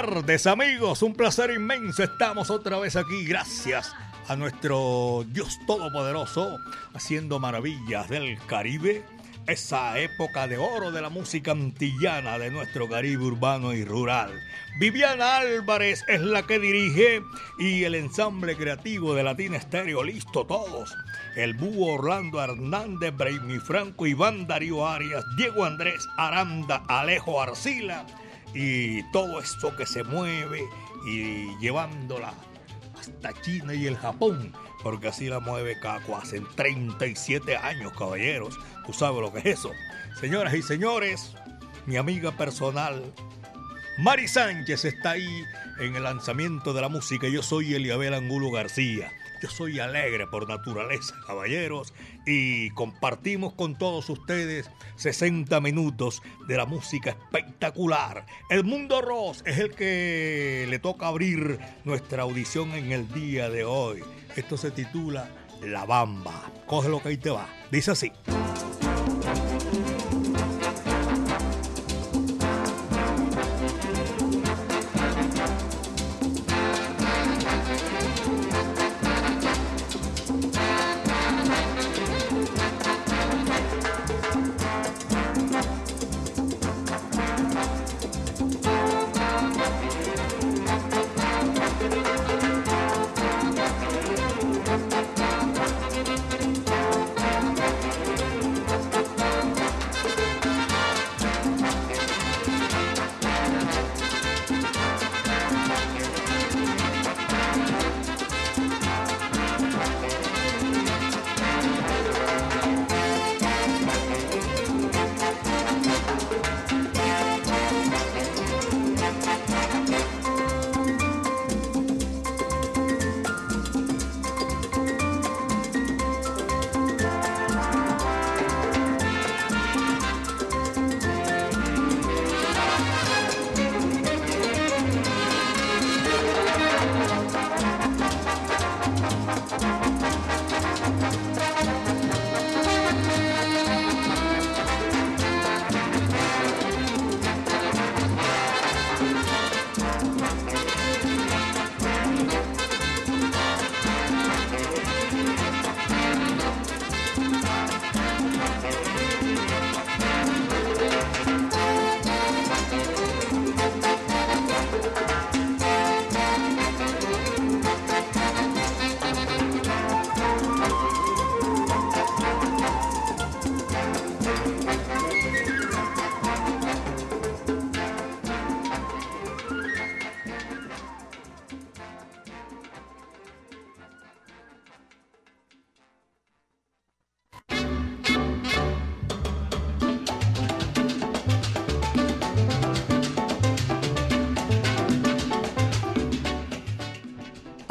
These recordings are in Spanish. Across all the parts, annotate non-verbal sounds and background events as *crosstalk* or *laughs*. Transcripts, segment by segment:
Tardes amigos, un placer inmenso. Estamos otra vez aquí gracias a nuestro Dios Todopoderoso haciendo maravillas del Caribe. Esa época de oro de la música antillana de nuestro Caribe urbano y rural. Viviana Álvarez es la que dirige y el ensamble creativo de Latina Estéreo, listo todos. El búho Orlando Hernández, Braimi Franco, Iván Darío Arias, Diego Andrés Aranda, Alejo Arcila y todo esto que se mueve y llevándola hasta China y el Japón, porque así la mueve Caco hace 37 años, caballeros. Tú sabes lo que es eso. Señoras y señores, mi amiga personal, Mari Sánchez está ahí en el lanzamiento de la música. Yo soy Eliabel Angulo García. Soy alegre por naturaleza, caballeros, y compartimos con todos ustedes 60 minutos de la música espectacular. El Mundo Ross es el que le toca abrir nuestra audición en el día de hoy. Esto se titula La Bamba. Coge lo que ahí te va. Dice así.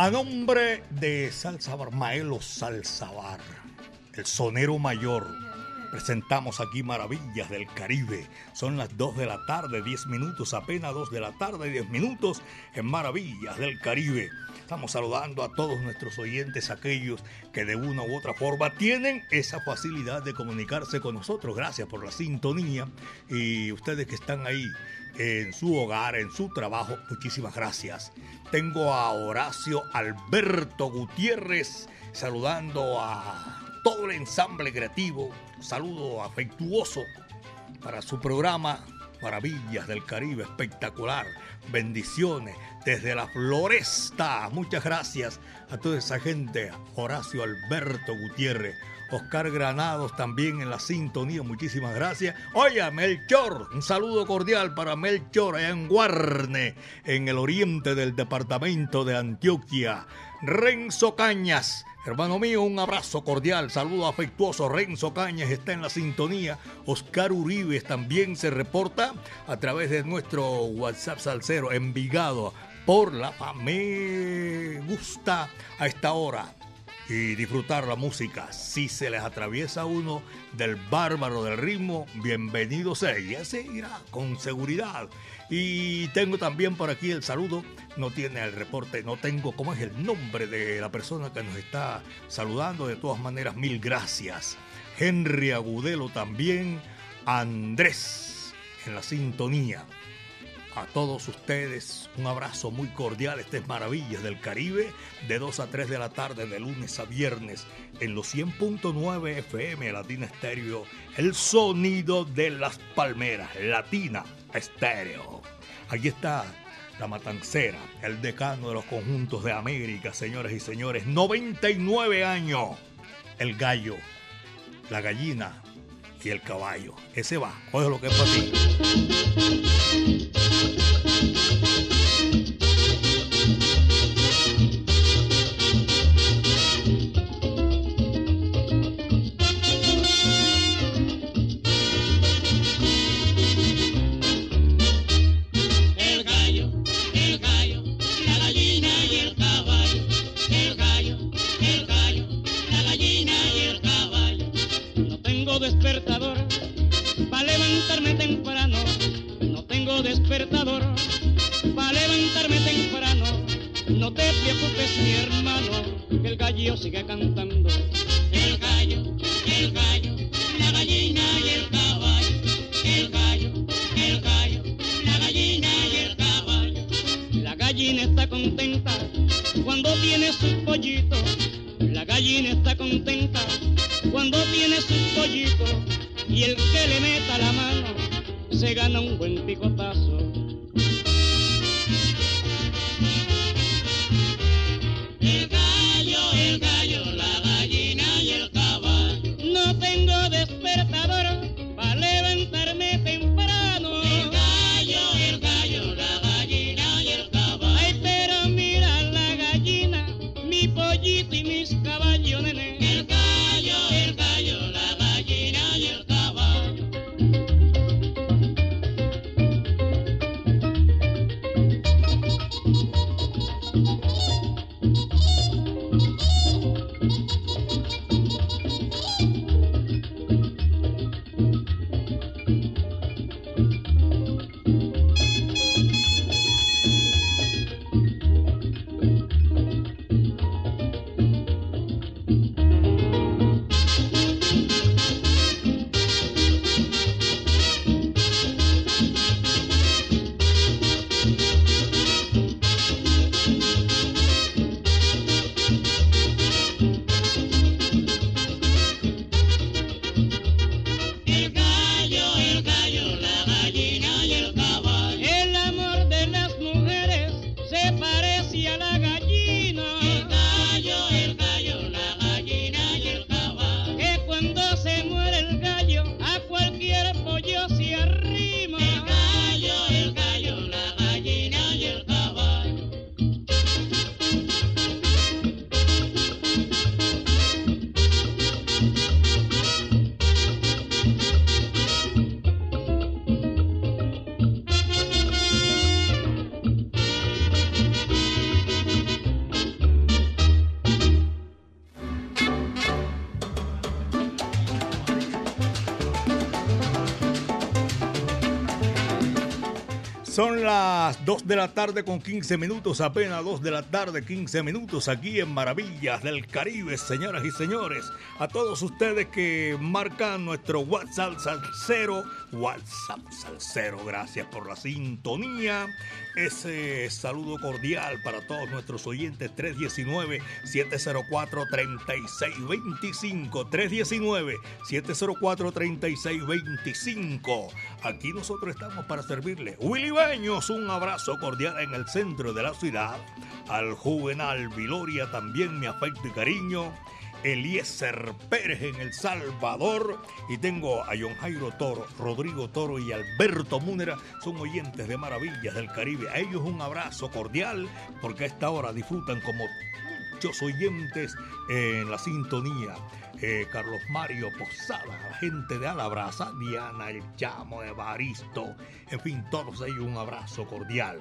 A nombre de Salsabar, Maelo Salsabar, el sonero mayor, presentamos aquí Maravillas del Caribe. Son las 2 de la tarde, 10 minutos, apenas 2 de la tarde, 10 minutos en Maravillas del Caribe. Estamos saludando a todos nuestros oyentes, aquellos que de una u otra forma tienen esa facilidad de comunicarse con nosotros. Gracias por la sintonía y ustedes que están ahí en su hogar, en su trabajo, muchísimas gracias. Tengo a Horacio Alberto Gutiérrez saludando a todo el ensamble creativo. Saludo afectuoso para su programa Maravillas del Caribe, espectacular. bendiciones desde la floresta. Muchas gracias a toda esa gente. Horacio Alberto Gutiérrez. Oscar Granados también en la sintonía, muchísimas gracias. Oye, Melchor, un saludo cordial para Melchor allá en Guarne, en el oriente del departamento de Antioquia. Renzo Cañas, hermano mío, un abrazo cordial, saludo afectuoso. Renzo Cañas está en la sintonía. Oscar Uribe también se reporta a través de nuestro WhatsApp Salcero, Envigado, por la Me gusta a esta hora y disfrutar la música. Si se les atraviesa uno del bárbaro del ritmo, bienvenido sea. Y ese irá con seguridad. Y tengo también por aquí el saludo. No tiene el reporte, no tengo cómo es el nombre de la persona que nos está saludando. De todas maneras, mil gracias. Henry Agudelo también. Andrés en la sintonía a todos ustedes un abrazo muy cordial. Este es Maravillas del Caribe, de 2 a 3 de la tarde, de lunes a viernes, en los 100.9 FM Latina Estéreo, el sonido de las palmeras, Latina Estéreo. Aquí está la matancera, el decano de los conjuntos de América, señores y señores, 99 años, el gallo, la gallina y el caballo. Ese va, oye lo que es para ti. Sigue cantando. El gallo, el gallo, la gallina y el caballo. El gallo, el gallo, la gallina y el caballo. La gallina está contenta cuando tiene sus pollitos. La gallina está contenta cuando tiene sus pollitos. Y el que le meta la mano se gana un buen picotazo. Son las 2 de la tarde con 15 minutos, apenas 2 de la tarde, 15 minutos aquí en Maravillas del Caribe, señoras y señores. A todos ustedes que marcan nuestro WhatsApp Salcero, WhatsApp Salcero, gracias por la sintonía. Ese saludo cordial para todos nuestros oyentes 319-704-3625. 319-704-3625. Aquí nosotros estamos para servirle. Willy caribeños, un abrazo cordial en el centro de la ciudad. Al Juvenal Viloria también mi afecto y cariño. Eliezer Pérez en El Salvador. Y tengo a John Jairo Toro, Rodrigo Toro y Alberto Múnera. Son oyentes de Maravillas del Caribe. A ellos un abrazo cordial porque a esta hora disfrutan como muchos oyentes en la sintonía. Eh, Carlos Mario Posada, la gente de Alabraza, Diana, el Chamo, Evaristo, en fin, todos ellos un abrazo cordial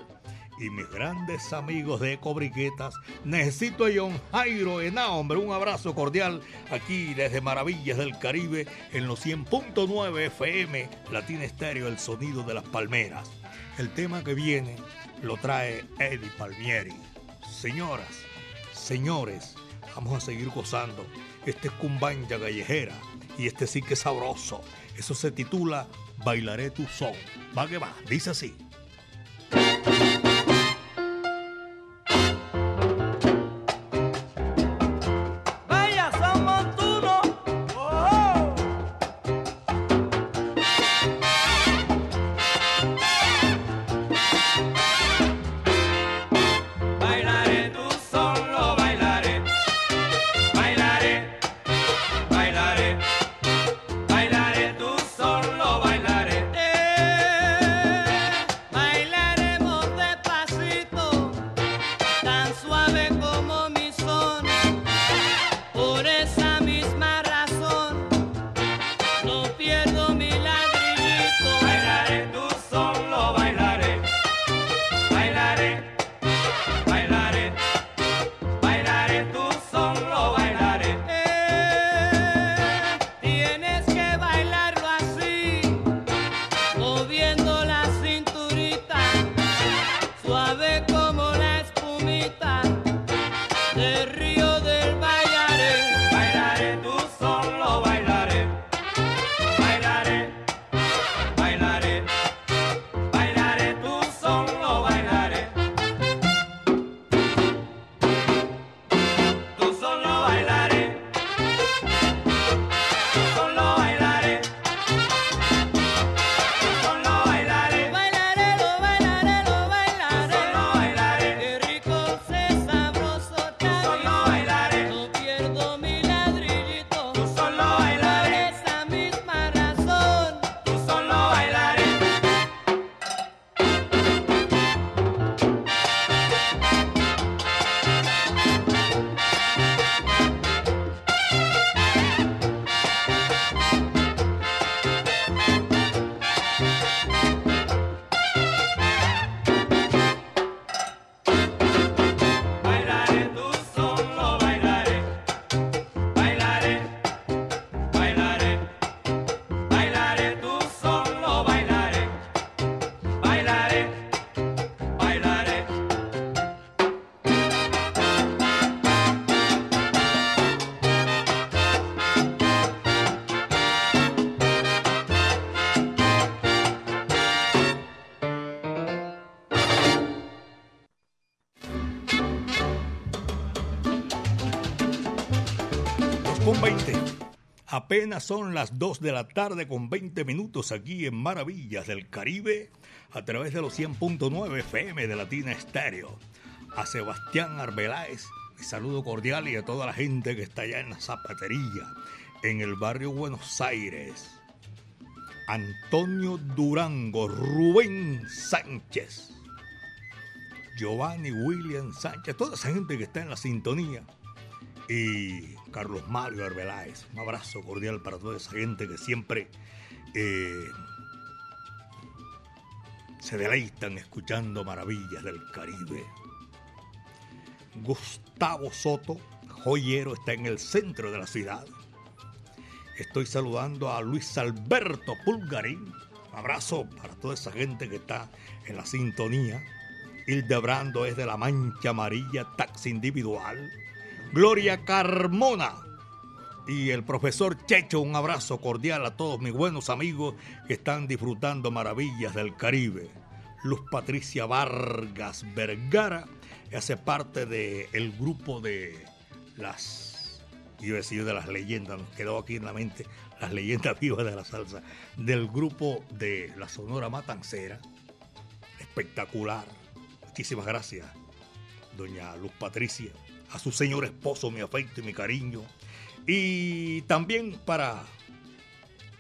y mis grandes amigos de Cobriquetas. Necesito a John Jairo Ena, hombre, un abrazo cordial aquí desde Maravillas del Caribe en los 100.9 FM, Latina Estéreo, el sonido de las palmeras. El tema que viene lo trae Eddie Palmieri. Señoras, señores, vamos a seguir gozando. Este es Cumbanja Callejera y este sí que es sabroso. Eso se titula Bailaré tu son. Va que va, dice así. Apenas son las 2 de la tarde con 20 minutos aquí en Maravillas del Caribe a través de los 100.9 FM de Latina Estéreo. A Sebastián Arbeláez, mi saludo cordial y a toda la gente que está allá en la zapatería, en el barrio Buenos Aires. Antonio Durango, Rubén Sánchez, Giovanni William Sánchez, toda esa gente que está en la sintonía. Y Carlos Mario Arbeláez. Un abrazo cordial para toda esa gente que siempre eh, se deleitan escuchando maravillas del Caribe. Gustavo Soto, joyero, está en el centro de la ciudad. Estoy saludando a Luis Alberto Pulgarín. Abrazo para toda esa gente que está en la sintonía. Hildebrando es de la Mancha Amarilla, taxi individual. Gloria Carmona y el profesor Checho. Un abrazo cordial a todos mis buenos amigos que están disfrutando maravillas del Caribe. Luz Patricia Vargas Vergara hace parte del grupo de las, yo decir de las leyendas, nos quedó aquí en la mente las leyendas *laughs* vivas de la salsa, del grupo de la Sonora Matancera. espectacular. Muchísimas gracias, doña Luz Patricia. A su señor esposo, mi afecto y mi cariño. Y también para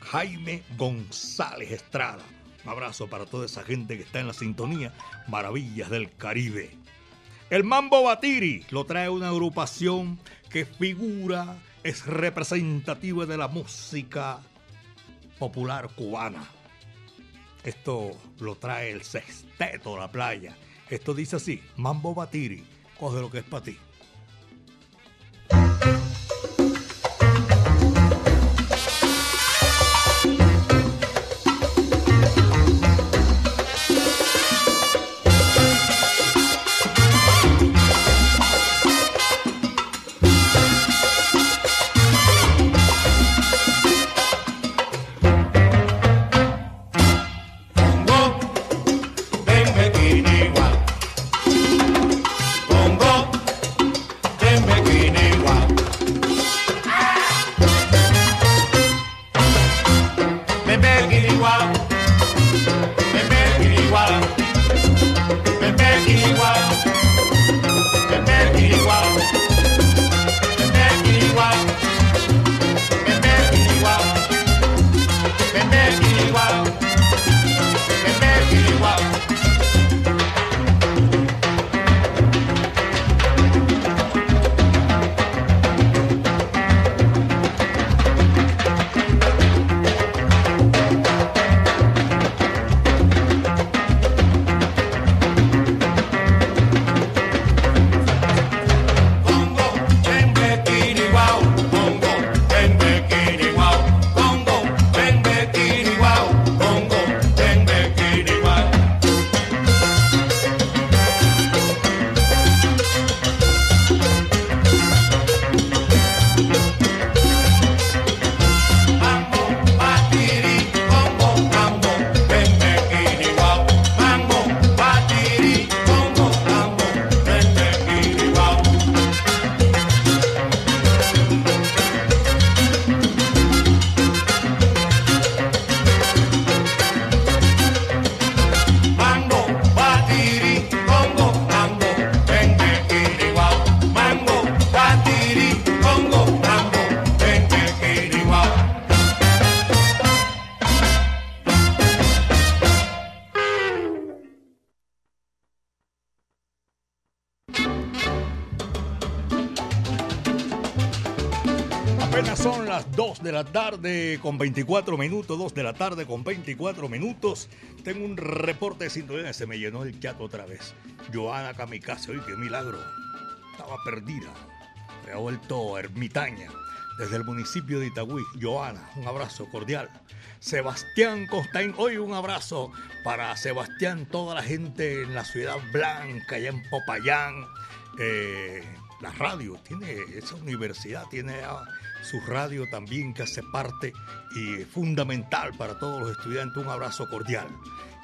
Jaime González Estrada. Un abrazo para toda esa gente que está en la sintonía. Maravillas del Caribe. El Mambo Batiri lo trae una agrupación que figura, es representativa de la música popular cubana. Esto lo trae el sexteto La Playa. Esto dice así, Mambo Batiri, coge lo que es para ti. Thank you. La tarde con 24 minutos, 2 de la tarde con 24 minutos. Tengo un reporte de sintonía, se me llenó el chat otra vez. Joana Kamikaze, oye, qué milagro. Estaba perdida. Me ha vuelto ermitaña. Desde el municipio de Itagüí, Joana, un abrazo cordial. Sebastián Costain, hoy un abrazo para Sebastián, toda la gente en la ciudad blanca, allá en Popayán. Eh, la radio, tiene esa universidad, tiene su radio también que hace parte y fundamental para todos los estudiantes. Un abrazo cordial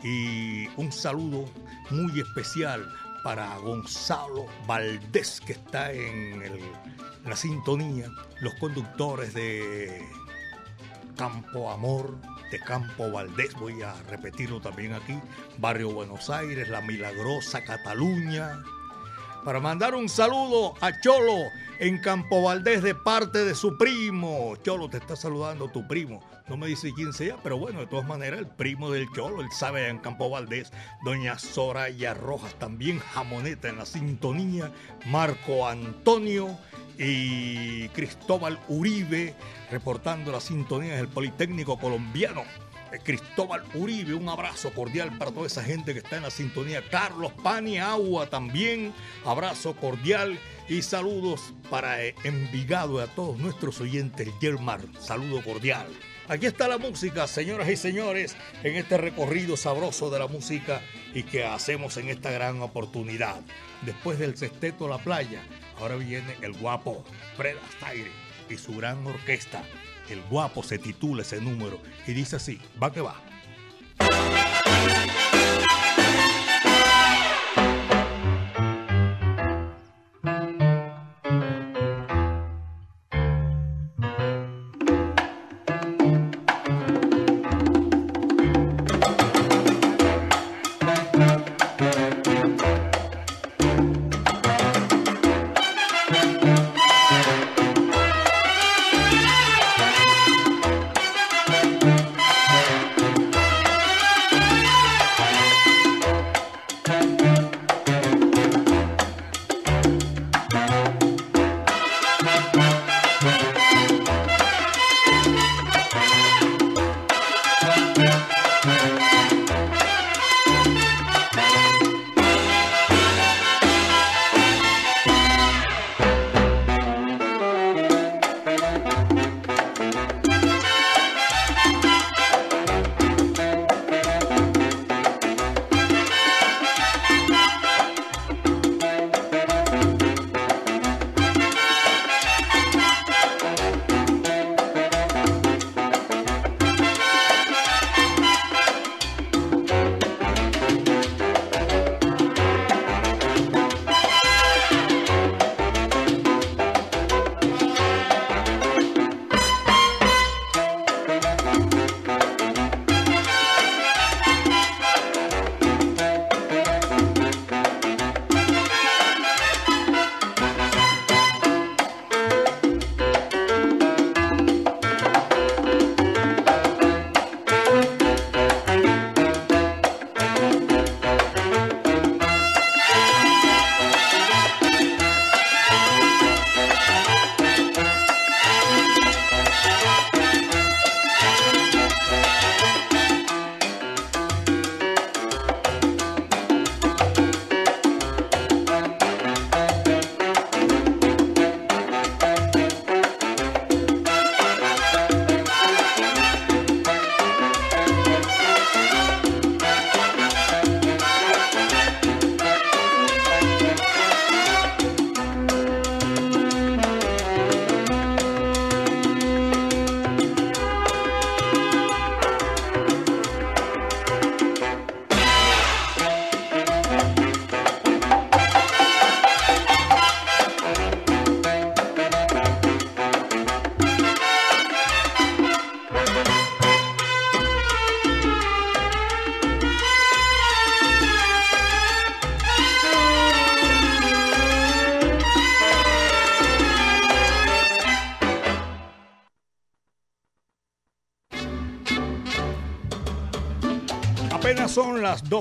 y un saludo muy especial para Gonzalo Valdés que está en, la sintonía, los conductores de Campo Amor, de Campo Valdés, voy a repetirlo también aquí, Barrio Buenos Aires, La Milagrosa, Cataluña, para mandar un saludo a Cholo en Campo Valdés de parte de su primo. Cholo, te está saludando tu primo. No me dice quién sea, pero bueno, de todas maneras, el primo del Cholo, él sabe en Campo Valdés. Doña Soraya Rojas, también jamoneta en la sintonía. Marco Antonio y Cristóbal Uribe, reportando la sintonía del Politécnico Colombiano. Cristóbal Uribe, un abrazo cordial para toda esa gente que está en la sintonía. Carlos Pani Agua también, abrazo cordial y saludos para Envigado y a todos nuestros oyentes. Yermar, saludo cordial. Aquí está la música, señoras y señores, en este recorrido sabroso de la música y que hacemos en esta gran oportunidad. Después del sexteto La Playa, ahora viene el guapo Fred Astaire y su gran orquesta. El guapo se titula ese número y dice así, va que va.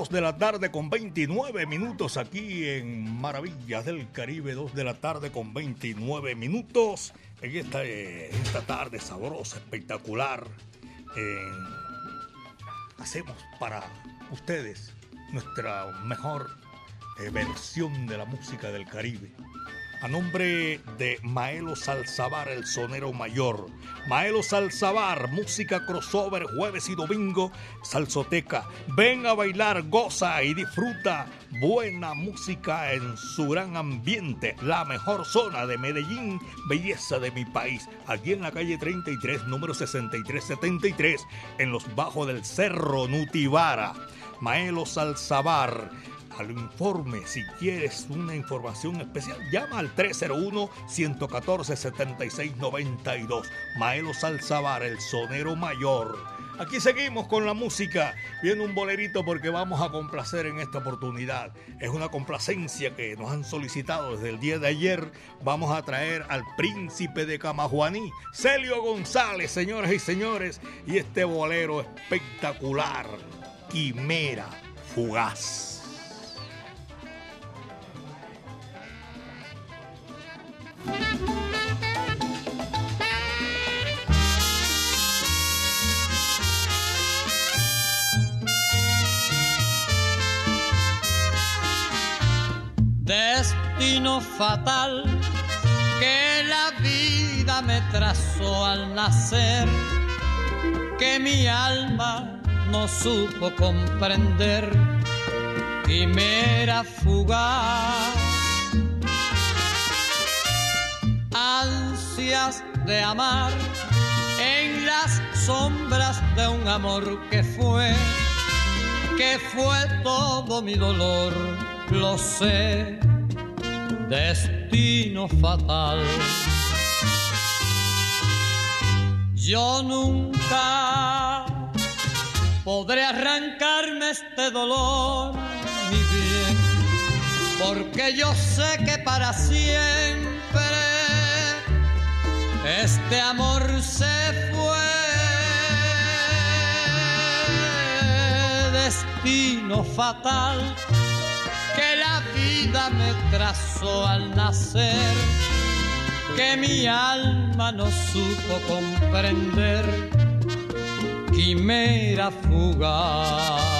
2 de la tarde con 29 minutos aquí en Maravillas del Caribe, 2 de la tarde con 29 minutos en esta, eh, esta tarde sabrosa, espectacular. Eh, hacemos para ustedes nuestra mejor eh, versión de la música del Caribe a nombre de Maelo Salzabar, el sonero mayor. Maelo Salzabar, música crossover jueves y domingo, salsoteca. Ven a bailar, goza y disfruta buena música en su gran ambiente. La mejor zona de Medellín, belleza de mi país. Aquí en la calle 33, número 6373, en los bajos del Cerro Nutibara. Maelo Salzabar al informe. Si quieres una información especial, llama al 301-114-7692. Maelo Salzabar, el sonero mayor. Aquí seguimos con la música, viendo un bolerito porque vamos a complacer en esta oportunidad. Es una complacencia que nos han solicitado desde el día de ayer. Vamos a traer al príncipe de Camajuaní, Celio González, señoras y señores, y este bolero espectacular, Quimera Fugaz. Destino fatal que la vida me trazó al nacer, que mi alma no supo comprender, quimera fugaz ansias de amar en las sombras de un amor que fue, que fue todo mi dolor, lo sé, destino fatal. Yo nunca podré arrancarme este dolor, mi bien, porque yo sé que para siempre este amor se fue, destino fatal que la vida me trazó al nacer, que mi alma no supo comprender, quimera fugaz.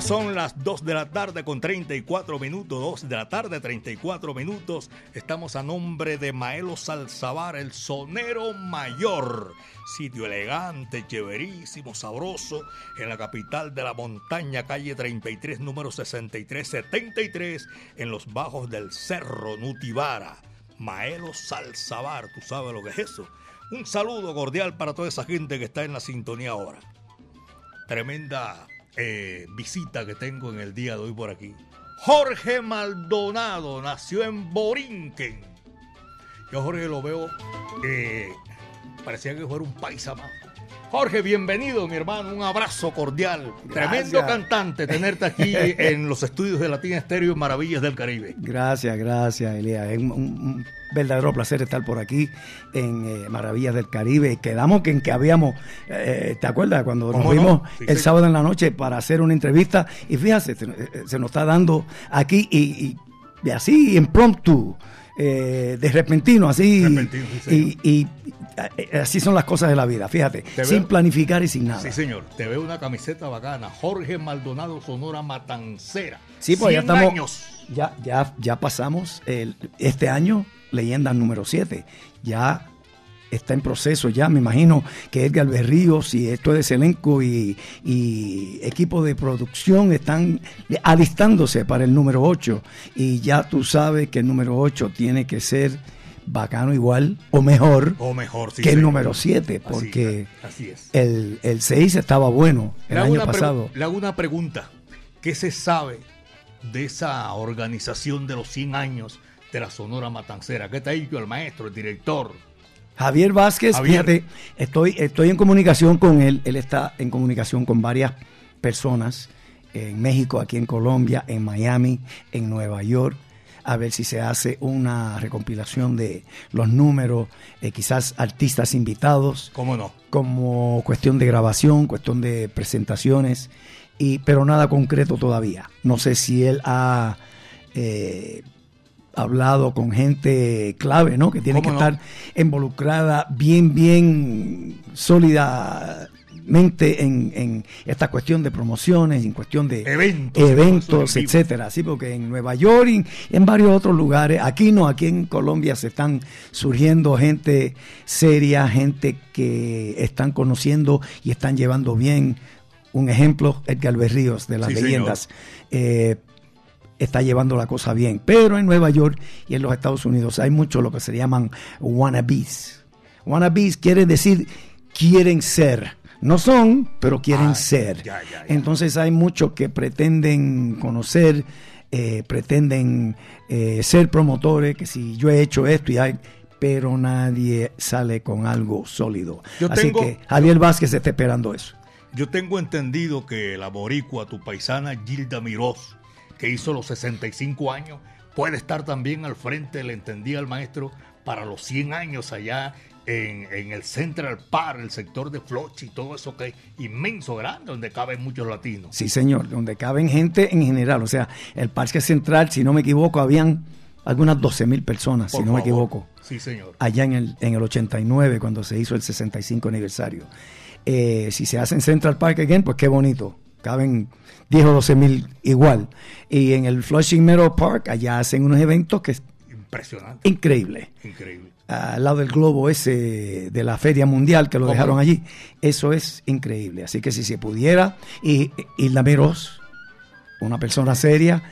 Son las 2 de la tarde con 34 minutos, 2 de la tarde 34 minutos. Estamos a nombre de Maelo Salzabar, el sonero mayor. Sitio elegante, chéverísimo, sabroso, en la capital de la montaña, calle 33, número 6373, en los bajos del Cerro Nutibara. Maelo Salzabar, tú sabes lo que es eso. Un saludo cordial para toda esa gente que está en la sintonía ahora. Tremenda eh, visita que tengo en el día de hoy por aquí. Jorge Maldonado nació en Borinquen. Yo Jorge lo veo, eh, parecía que fuera un paisa más. Jorge, bienvenido, mi hermano. Un abrazo cordial. Gracias. Tremendo cantante tenerte aquí *laughs* en los estudios de Latina Estéreo Maravillas del Caribe. Gracias, gracias, Elías. Es un, un verdadero placer estar por aquí en eh, Maravillas del Caribe. Quedamos que en que habíamos, eh, ¿te acuerdas? Cuando nos vimos Sí, el sí. sábado en la noche para hacer una entrevista. Y fíjate, se, se nos está dando aquí y, y- y así impromptu. eh, de repentino, así. Repentino, sí, y, y, así son las cosas de la vida, fíjate. Te sin veo- planificar y sin nada. Sí, señor. Te veo una camiseta bacana. Jorge Maldonado Sonora Matancera. Sí, pues ya 100 estamos. años. Ya, ya, ya pasamos el, este año, leyenda número 7. Ya está en proceso, ya me imagino que Edgar Berríos y esto es elenco y, y equipo de producción están alistándose para el número 8. Y ya tú sabes que el número 8 tiene que ser bacano igual o mejor O mejor, sí. que el señor. número 7, Así, porque Así es. el, el 6 estaba bueno el año pasado. le hago una pregunta. ¿Qué se sabe de esa organización de los 100 años de la Sonora Matancera? ¿Qué te ha dicho el maestro, el director? Javier Vázquez, Javier. fíjate, estoy, estoy en comunicación con él. Él está en comunicación con varias personas en México, aquí en Colombia, en Miami, en Nueva York, a ver si se hace una recompilación de los números, eh, quizás artistas invitados, ¿Cómo no? como cuestión de grabación, cuestión de presentaciones, y, pero nada concreto todavía. No sé si él ha eh, hablado con gente clave, ¿no? Que tiene que estar involucrada bien, bien sólidamente en, en esta cuestión de promociones, en cuestión de Eventos, eventos, etcétera. Sí, porque en Nueva York y en varios otros lugares, aquí no, aquí en Colombia se están surgiendo gente seria, gente que están conociendo y están llevando bien. Un ejemplo, Edgar Berríos de las Sí, leyendas. Eh, está llevando la cosa bien. Pero en Nueva York y en los Estados Unidos hay mucho lo que se llaman wannabes. Wannabes quiere decir quieren ser. No son, pero quieren Ah, ser. ya, ya, ya. Entonces hay muchos que pretenden conocer, eh, pretenden eh, ser promotores, que si yo he hecho esto y hay, pero nadie sale con algo sólido. Yo Así tengo- que Javier Vázquez está esperando eso. Yo tengo entendido que la boricua, tu paisana Gilda Mirós, que hizo los 65 años, puede estar también al frente, le entendía al maestro, para los 100 años allá en, en el Central Park, el sector de Flochi, todo eso que es inmenso, grande, donde caben muchos latinos. Sí, señor, donde caben gente en general. O sea, el Parque Central, si no me equivoco, habían algunas 12 mil personas, Por si no me equivoco, Sí, señor. allá en el, en el 89, cuando se hizo el 65 aniversario. Eh, si se hace en Central Park again, pues qué bonito. Caben 10 o 12 mil igual. Y en el Flushing Meadow Park, allá hacen unos eventos que es Impresionante, increíble. increíble. Al lado del globo ese de la Feria Mundial que lo ¿Cómo dejaron allí. Eso es increíble. Así que si se pudiera, y Hilda Meros, una persona seria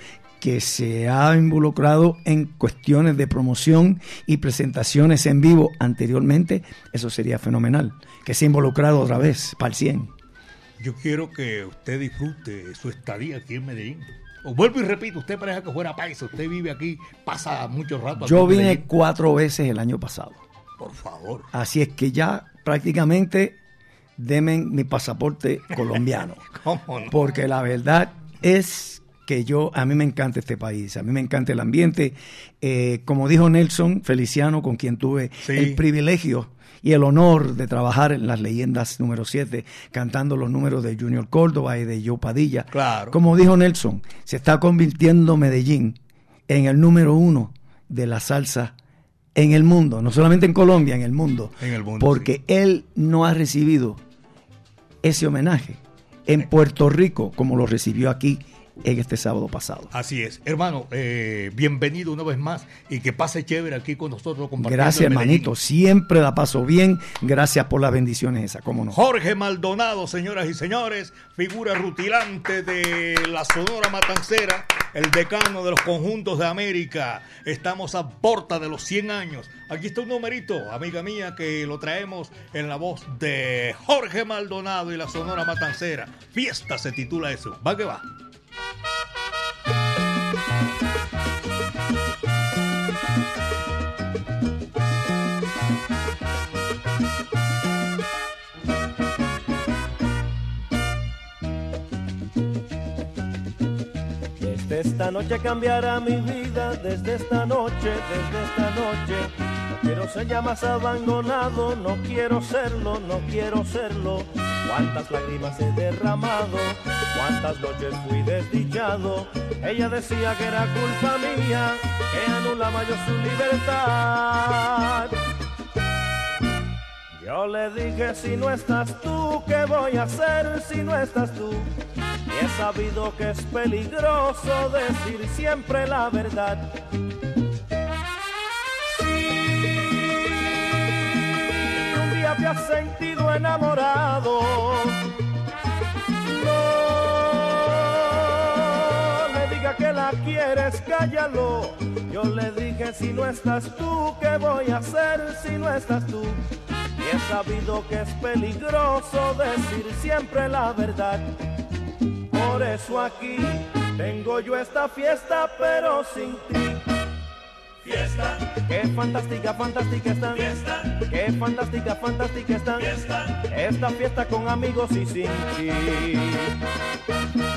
que se ha involucrado en cuestiones de promoción y presentaciones en vivo anteriormente, eso sería fenomenal. Que se ha involucrado otra vez, para el 100. Yo quiero que usted disfrute su estadía aquí en Medellín. O vuelvo y repito, usted parece que fuera paisa, usted vive aquí, pasa mucho rato Yo vine Medellín. cuatro veces el año pasado. Por favor. Así es que ya prácticamente demen mi pasaporte *laughs* colombiano. ¿Cómo no? Porque la verdad es que yo, a mí me encanta este país, a mí me encanta el ambiente. Eh, como dijo Nelson Feliciano, con quien tuve Sí. el privilegio y el honor de trabajar en las leyendas número 7, cantando los números de Junior Córdoba y de Joe Padilla. Claro. Como dijo Nelson, se está convirtiendo Medellín en el número uno de la salsa en el mundo, no solamente en Colombia, en el mundo. En el mundo, Porque él no ha recibido ese homenaje en Puerto Rico como lo recibió aquí en este sábado pasado. Así es. Hermano, eh, bienvenido una vez más y que pase chévere aquí con nosotros compartiendo Gracias, hermanito. Siempre la paso bien. Gracias por las bendiciones esas, cómo no. Jorge Maldonado, señoras y señores, figura rutilante de la Sonora Matancera, el decano de los conjuntos de América. Estamos a porta de los 100 años. Aquí está un numerito, amiga mía, que lo traemos en la voz de Jorge Maldonado y la Sonora Matancera. Fiesta se titula eso. Va que va. Thank you. Desde esta noche cambiará mi vida, desde esta noche, desde esta noche. No quiero ser ya más abandonado, no quiero serlo, no quiero serlo. Cuántas lágrimas he derramado, cuántas noches fui desdichado. Ella decía que era culpa mía, que anulaba yo su libertad. Yo le dije, si no estás tú, ¿qué voy a hacer si no estás tú? Y he sabido que es peligroso decir siempre la verdad. Si un día te has sentido enamorado, no le diga que la quieres, cállalo. Yo le dije, si no estás tú, ¿qué voy a hacer si no estás tú? He sabido que es peligroso decir siempre la verdad. Por eso aquí tengo yo esta fiesta, pero sin ti. Fiesta. Qué fantástica, fantástica están. Fiesta. Qué fantástica, fantástica están. Fiesta. Esta fiesta con amigos y sin ti.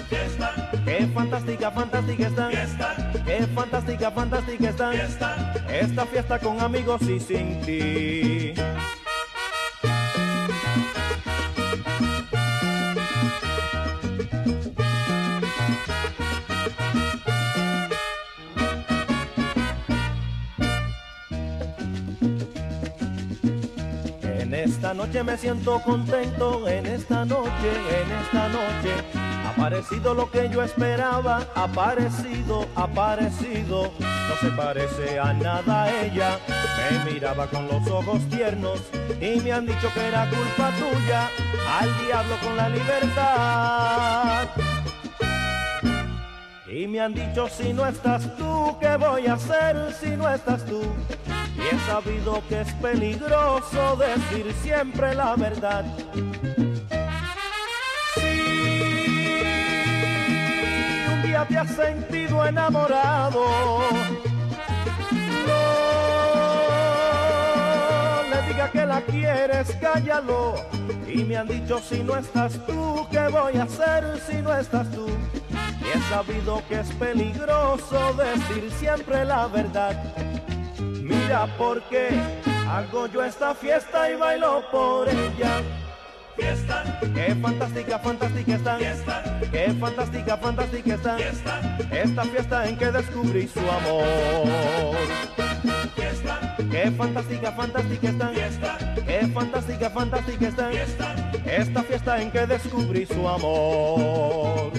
Fiesta. Qué fantástica, fantástica están. Fiesta. Qué fantástica, fantástica están. Fiesta. Esta fiesta con amigos y sin ti. Noche me siento contento, en esta noche, en esta noche. Ha aparecido lo que yo esperaba, ha aparecido, ha aparecido. No se parece a nada ella, me miraba con los ojos tiernos y me han dicho que era culpa tuya, al diablo con la libertad. Y me han dicho si no estás tú, ¿qué voy a hacer si no estás tú? Y he sabido que es peligroso decir siempre la verdad. Si un día te has sentido enamorado, no que la quieres, cállalo. Y me han dicho si no estás tú, ¿qué voy a hacer si no estás tú? Y he sabido que es peligroso decir siempre la verdad. Mira por qué hago yo esta fiesta y bailo por ella. Fiesta. Qué fantástica, fantástica están. Fiesta. Qué fantástica, fantástica están. Fiesta. Esta fiesta en que descubrí su amor. Fiesta. Qué fantástica, fantástica están. Fiesta. Qué fantástica, fantástica están. Fiesta. Esta fiesta en que descubrí su amor.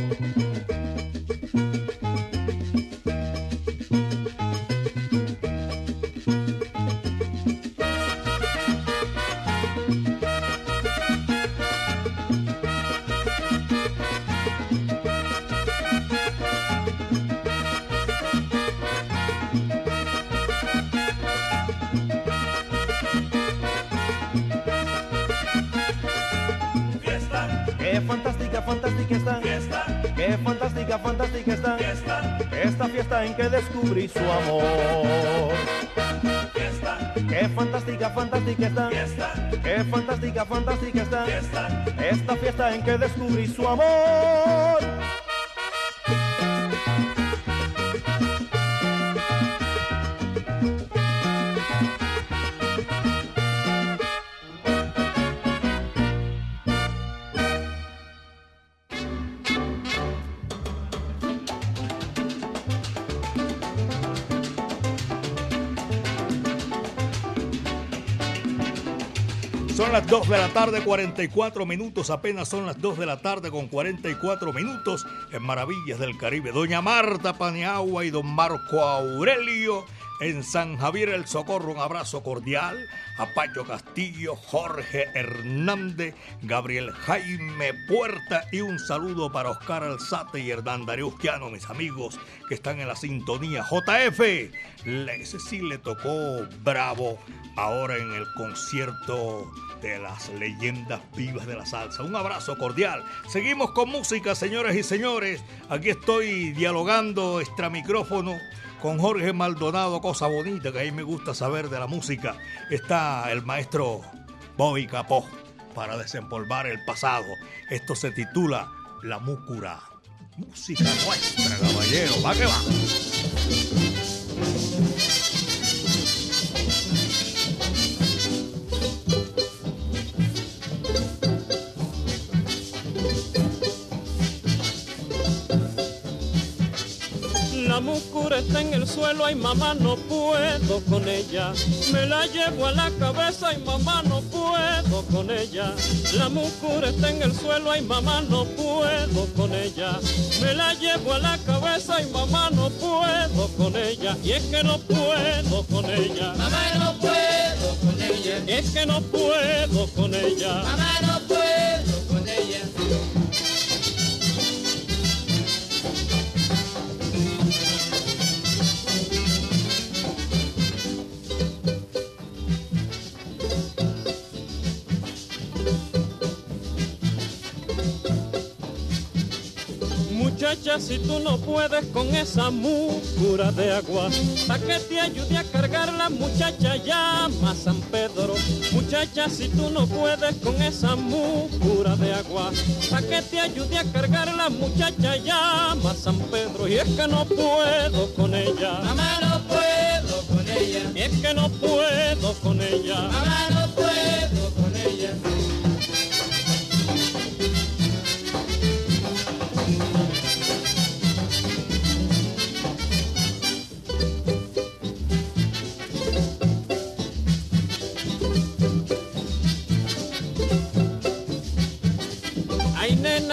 Fantástica están. Qué fantástica, fantástica están. Esta fiesta en que descubrí su amor. Fiesta. Qué fantástica, fantástica están. Fiesta. Qué fantástica, fantástica están. Esta fiesta en que descubrí su amor. 2 de la tarde, 44 minutos. Apenas son las 2 de la tarde con 44 minutos en Maravillas del Caribe. Doña Marta Paniagua y don Marco Aurelio en San Javier el Socorro. Un abrazo cordial a Pacho Castillo, Jorge Hernández, Gabriel Jaime Puerta y un saludo para Oscar Alzate y Hernán Dariusquiano, mis amigos que están en la sintonía. JF, ese sí le tocó bravo ahora en el concierto de las leyendas vivas de la salsa. Un abrazo cordial. Seguimos con música, señores y señores. Aquí estoy dialogando extra micrófono con Jorge Maldonado, cosa bonita que a mí me gusta saber de la música. Está el maestro Bobby Capó para desempolvar el pasado. Esto se titula La Múcura Música nuestra, caballero. Va que va. La mucura está en el suelo, ay mamá no puedo con ella. Me la llevo a la cabeza, ay mamá no puedo con ella. La mucura está en el suelo, ay mamá no puedo con ella. Me la llevo a la cabeza, ay mamá no puedo con ella. Y es que no puedo con ella. Mamá no puedo con ella. Es que no puedo con ella. Mamá no puedo Muchacha, si tú no puedes con esa mucura de agua, pa' que te ayude a cargarla, muchacha, llama a San Pedro. Muchacha, si tú no puedes con esa mucura de agua, pa' que te ayude a cargarla, muchacha, llama a San Pedro. Y es que no puedo con ella, Mamá no puedo con ella. y es que no puedo con ella. Mamá no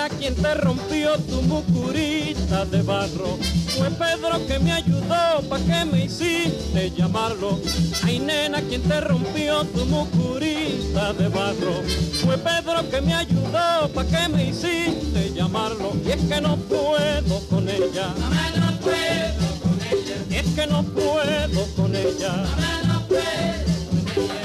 Quien te rompió tu mucurita de barro? Fue Pedro que me ayudó, ¿pa' qué me hiciste llamarlo? Ay nena, quien te rompió tu mucurita de barro? Fue Pedro que me ayudó, ¿pa' qué me hiciste llamarlo? Y es que no puedo con ella, Mamá no puedo con ella. es que no puedo con ella. Mamá no puedo con ella.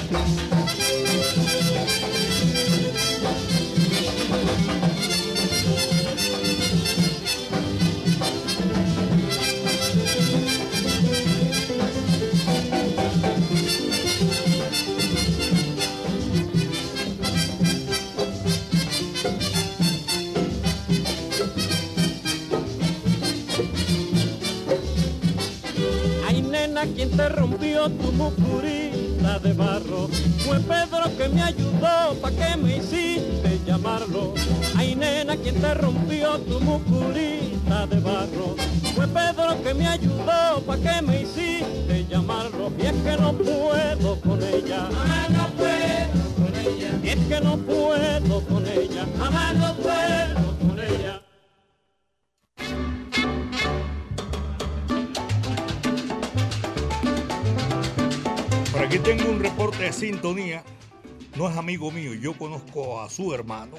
Nena, quien te rompió tu mucurita de barro? Fue Pedro que me ayudó, ¿pa' qué me hiciste llamarlo? Ay nena, quien te rompió tu mucurita de barro? Fue Pedro que me ayudó, ¿pa' qué me hiciste llamarlo? Y es que no puedo con ella, Mamá no puedo con ella. es que no puedo con ella, Mamá no puedo aquí tengo un reporte de sintonía. No es amigo mío, yo conozco a su hermano,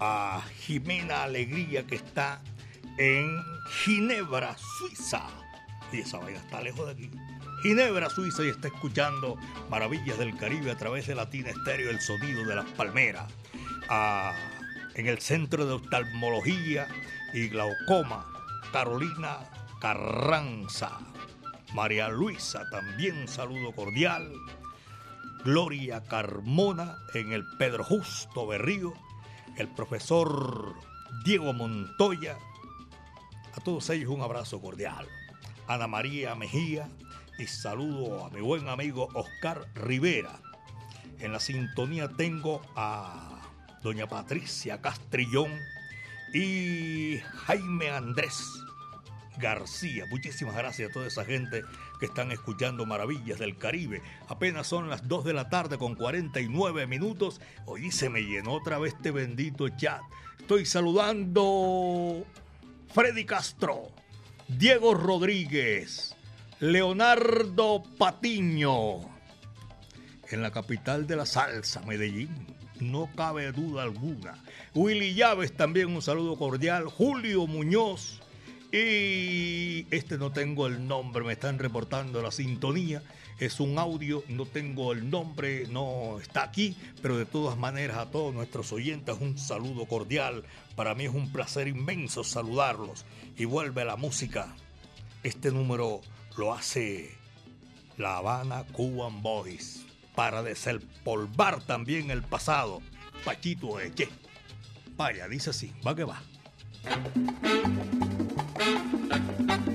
a Jimena Alegría, que está en Ginebra, Suiza. Y esa vaina está lejos de aquí. Ginebra, Suiza, y está escuchando Maravillas del Caribe a través de Latina Estéreo, el sonido de las palmeras. Ah, en el Centro de Oftalmología y Glaucoma, Carolina Carranza. María Luisa, también saludo cordial. Gloria Carmona en el Pedro Justo Berrío. El profesor Diego Montoya. A todos ellos un abrazo cordial. Ana María Mejía y saludo a mi buen amigo Oscar Rivera. En la sintonía tengo a doña Patricia Castrillón y Jaime Andrés García. Muchísimas gracias a toda esa gente que están escuchando Maravillas del Caribe. Apenas son las 2 de la tarde con 49 minutos. Hoy se me llenó otra vez este bendito chat. Estoy saludando Freddy Castro, Diego Rodríguez, Leonardo Patiño. En la capital de la salsa, Medellín. No cabe duda alguna. Willy Llaves también un saludo cordial. Julio Muñoz. Y este no tengo el nombre, me están reportando la sintonía. Es un audio, no tengo el nombre, no está aquí, pero de todas maneras a todos nuestros oyentes un saludo cordial. Para mí es un placer inmenso saludarlos. Y vuelve la música. Este número lo hace La Habana Cuban Boys para desempolvar también el pasado. Pachito Eche. Vaya, dice así, va que va. Thank you.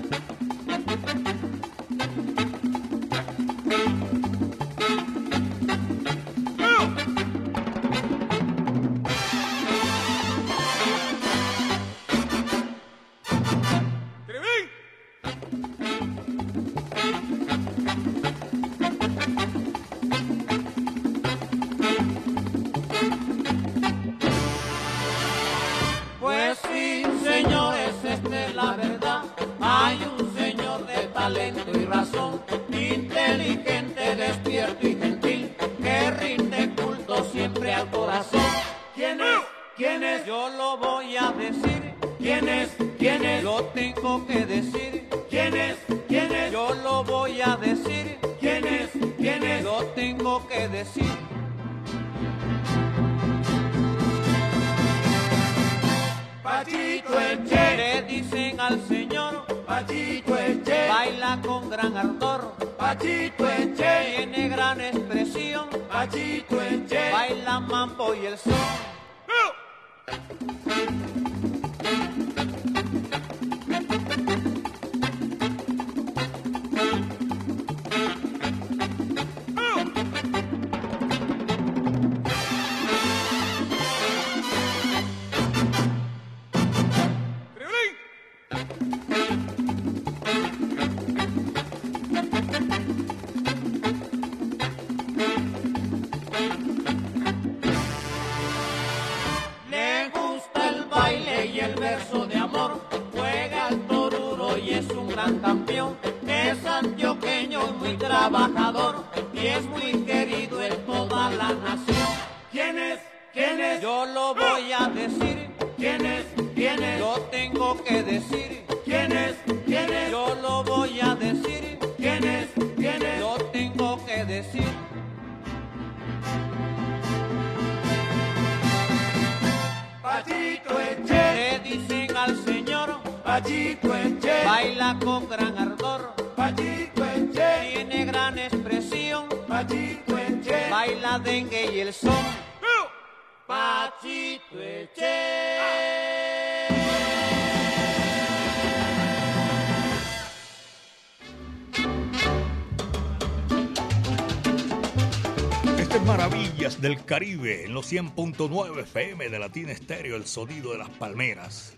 100.9 FM de Latina Estéreo, el sonido de las palmeras.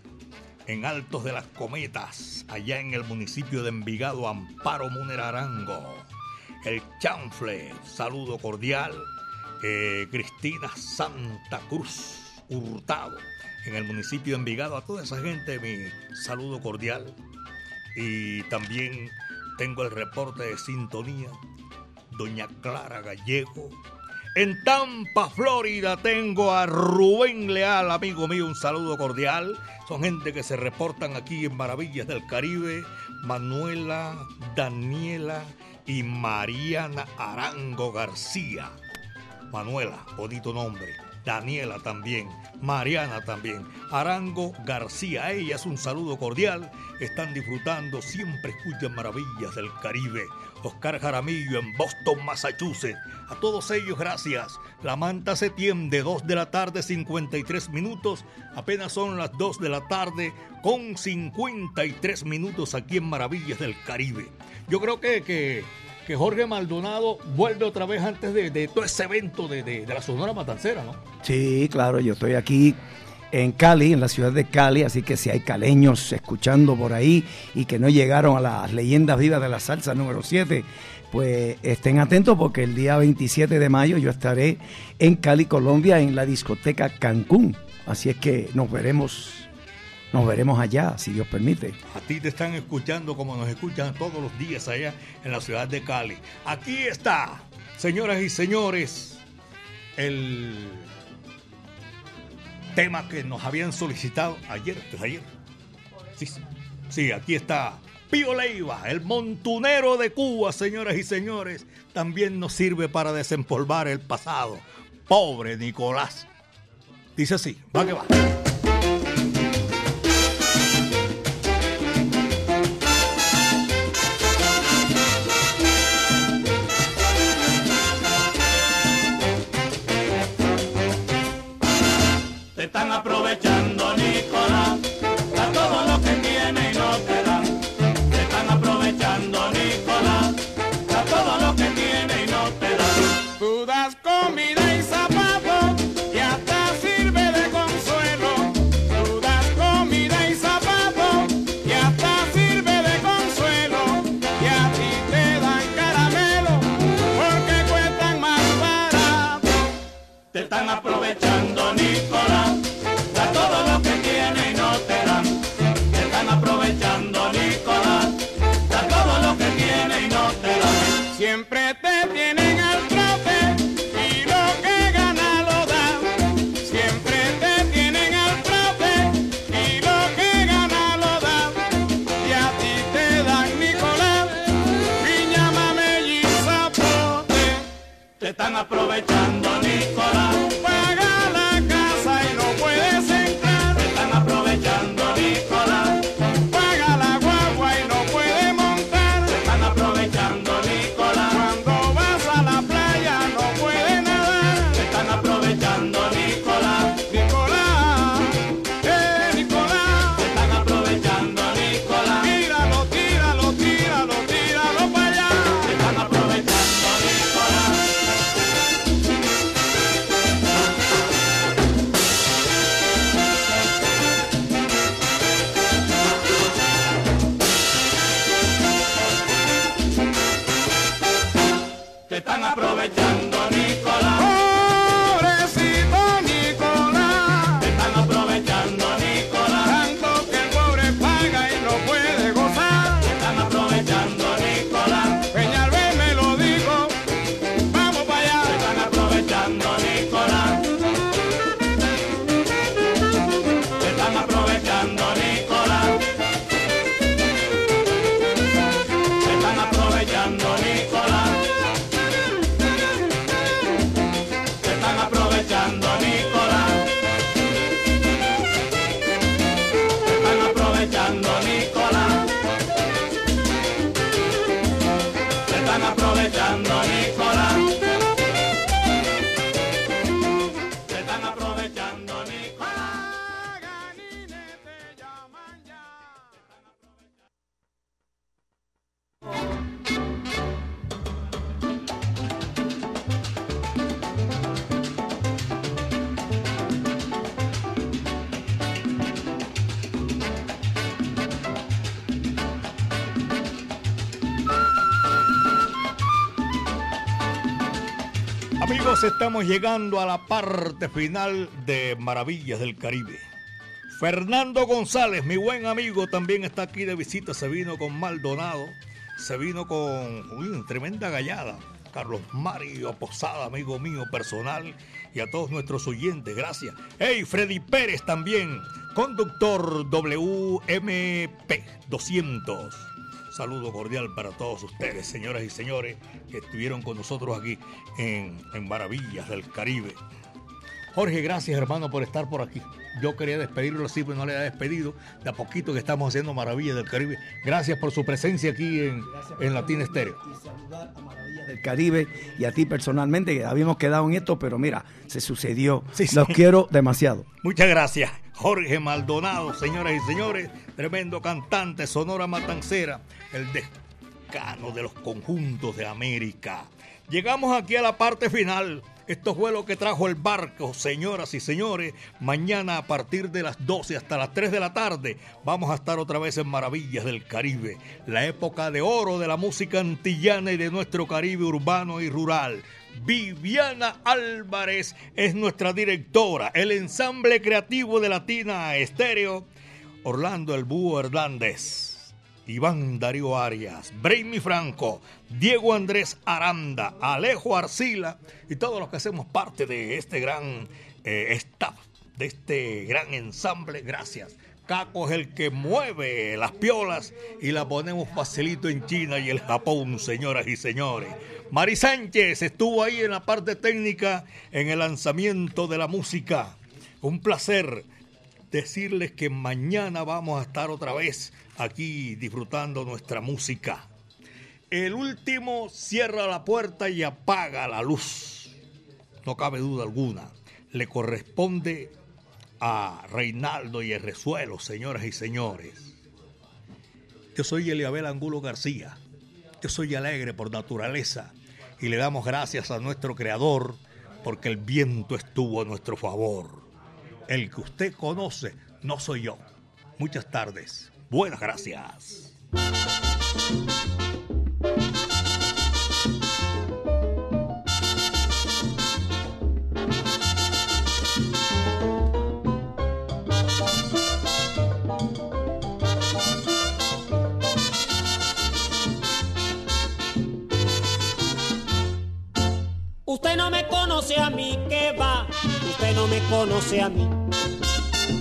En Altos de las Cometas, allá en el municipio de Envigado, Amparo Munerarango. El Chanfle, saludo cordial. Eh, Cristina Santa Cruz Hurtado, en el municipio de Envigado. A toda esa gente, mi saludo cordial. Y también tengo el reporte de sintonía doña Clara Gallego. En Tampa, Florida, tengo a Rubén Leal, amigo mío, un saludo cordial. Son gente que se reportan aquí en Maravillas del Caribe. Manuela, Daniela y Mariana Arango García. Manuela, bonito nombre. Daniela también, Mariana también, Arango García, a ellas un saludo cordial, están disfrutando, siempre escuchan maravillas del Caribe. Oscar Jaramillo en Boston, Massachusetts, a todos ellos gracias. La manta se tiende, 2 de la tarde, 53 minutos, apenas son las 2 de la tarde con 53 minutos aquí en Maravillas del Caribe. Yo creo que, que que Jorge Maldonado vuelve otra vez antes de, de todo ese evento de, de- de la Sonora Matancera, ¿no? Sí, claro, yo estoy aquí en Cali, en la ciudad de Cali, así que si hay caleños escuchando por ahí y que no llegaron a las leyendas vivas de la salsa número 7, pues estén atentos porque el día 27 de mayo yo estaré en Cali, Colombia, en la discoteca Cancún. Así es que nos veremos, nos veremos allá, si Dios permite. A ti te están escuchando como nos escuchan todos los días allá en la ciudad de Cali. Aquí está, señoras y señores, el tema que nos habían solicitado ayer, pues ayer. Sí, sí, sí, aquí está. Pío Leiva, el montunero de Cuba, señoras y señores, también nos sirve para desempolvar el pasado. Pobre Nicolás. Dice así, va que va. Amigos, estamos llegando a la parte final de Maravillas del Caribe. Fernando González, mi buen amigo, también está aquí de visita. Se vino con Maldonado, se vino con uy, tremenda gallada. Carlos Mario Posada, amigo mío personal, y a todos nuestros oyentes, gracias. Hey, Freddy Pérez también, conductor WMP 200. Saludo cordial para todos ustedes, señoras y señores, que estuvieron con nosotros aquí en, en Maravillas del Caribe. Jorge, gracias hermano por estar por aquí. Yo quería despedirlo así, pero no le he despedido. De a poquito que estamos haciendo Maravillas del Caribe. Gracias por su presencia aquí en, en Latina Estéreo. Y saludar a Maravillas del Caribe y a ti personalmente, que habíamos quedado en esto, pero mira, se sucedió. Sí, sí. Los quiero demasiado. Muchas gracias. Jorge Maldonado, señoras y señores, tremendo cantante, sonora matancera, el decano de los conjuntos de América. Llegamos aquí a la parte final. Esto fue lo que trajo el barco, señoras y señores. Mañana a partir de las 12 hasta las 3 de la tarde vamos a estar otra vez en Maravillas del Caribe, la época de oro de la música antillana y de nuestro Caribe urbano y rural. Viviana Álvarez es nuestra directora, el ensamble creativo de Latina Estéreo, Orlando El Búho Hernández. Iván Darío Arias, Brainy Franco, Diego Andrés Aranda, Alejo Arcila y todos los que hacemos parte de este gran eh, staff, de este gran ensamble. Gracias. Caco es el que mueve las piolas y la ponemos facilito en China y el Japón, señoras y señores. Mari Sánchez estuvo ahí en la parte técnica en el lanzamiento de la música. Un placer decirles que mañana vamos a estar otra vez aquí disfrutando nuestra música. El último cierra la puerta y apaga la luz. No cabe duda alguna. Le corresponde a Reinaldo y el Resuelo, señoras y señores. Yo soy Eliabel Angulo García. Yo soy alegre por naturaleza y le damos gracias a nuestro Creador porque el viento estuvo a nuestro favor. El que usted conoce no soy yo. Muchas tardes. Buenas gracias.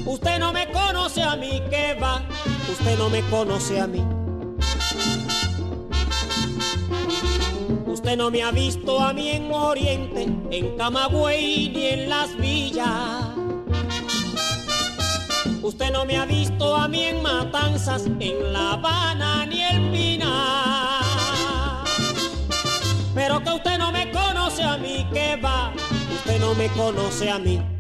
Usted no me conoce a mí, ¿qué va? Usted no me conoce a mí. Usted no me ha visto a mí en Oriente, en Camagüey ni en las villas. Usted no me ha visto a mí en Matanzas, en La Habana ni el Pinar. Pero que usted no me conoce a mí, ¿qué va? Usted no me conoce a mí.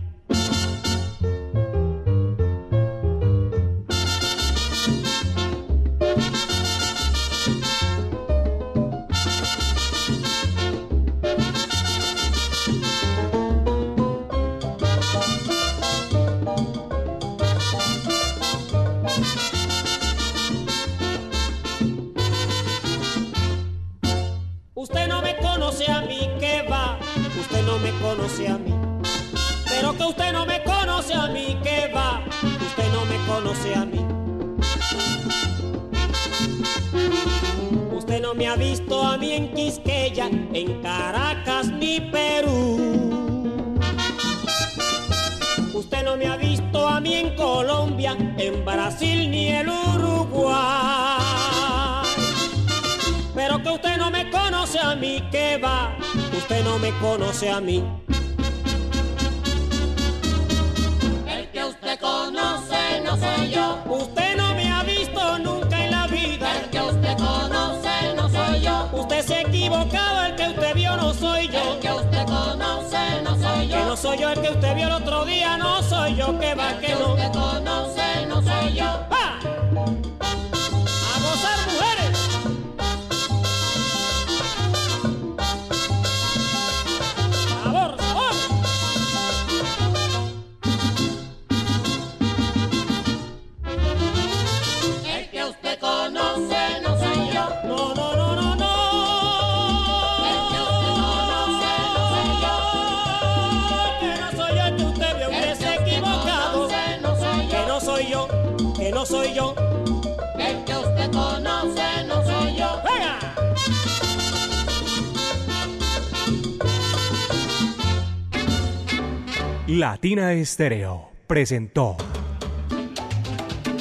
Quisqueya, en Caracas ni Perú. Usted no me ha visto a mí en Colombia, en Brasil ni el Uruguay. Pero que usted no me conoce a mí, ¿qué va? Usted no me conoce a mí. El que usted conoce no soy yo. Usted no me ha visto nunca en la vida. El que usted conoce. Usted se ha equivocado, el que usted vio no soy El yo. que usted conoce no soy Que no yo. soy yo el que usted vio el otro día, no soy yo, que va, El que que no. usted conoce no soy yo. ¡Ah! No soy yo. El que usted conoce no soy yo. ¡Venga! Latina Estéreo presentó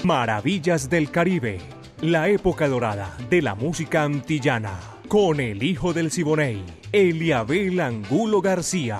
Maravillas del Caribe, la época dorada de la música antillana, con el hijo del Siboney, Eliabel Angulo García.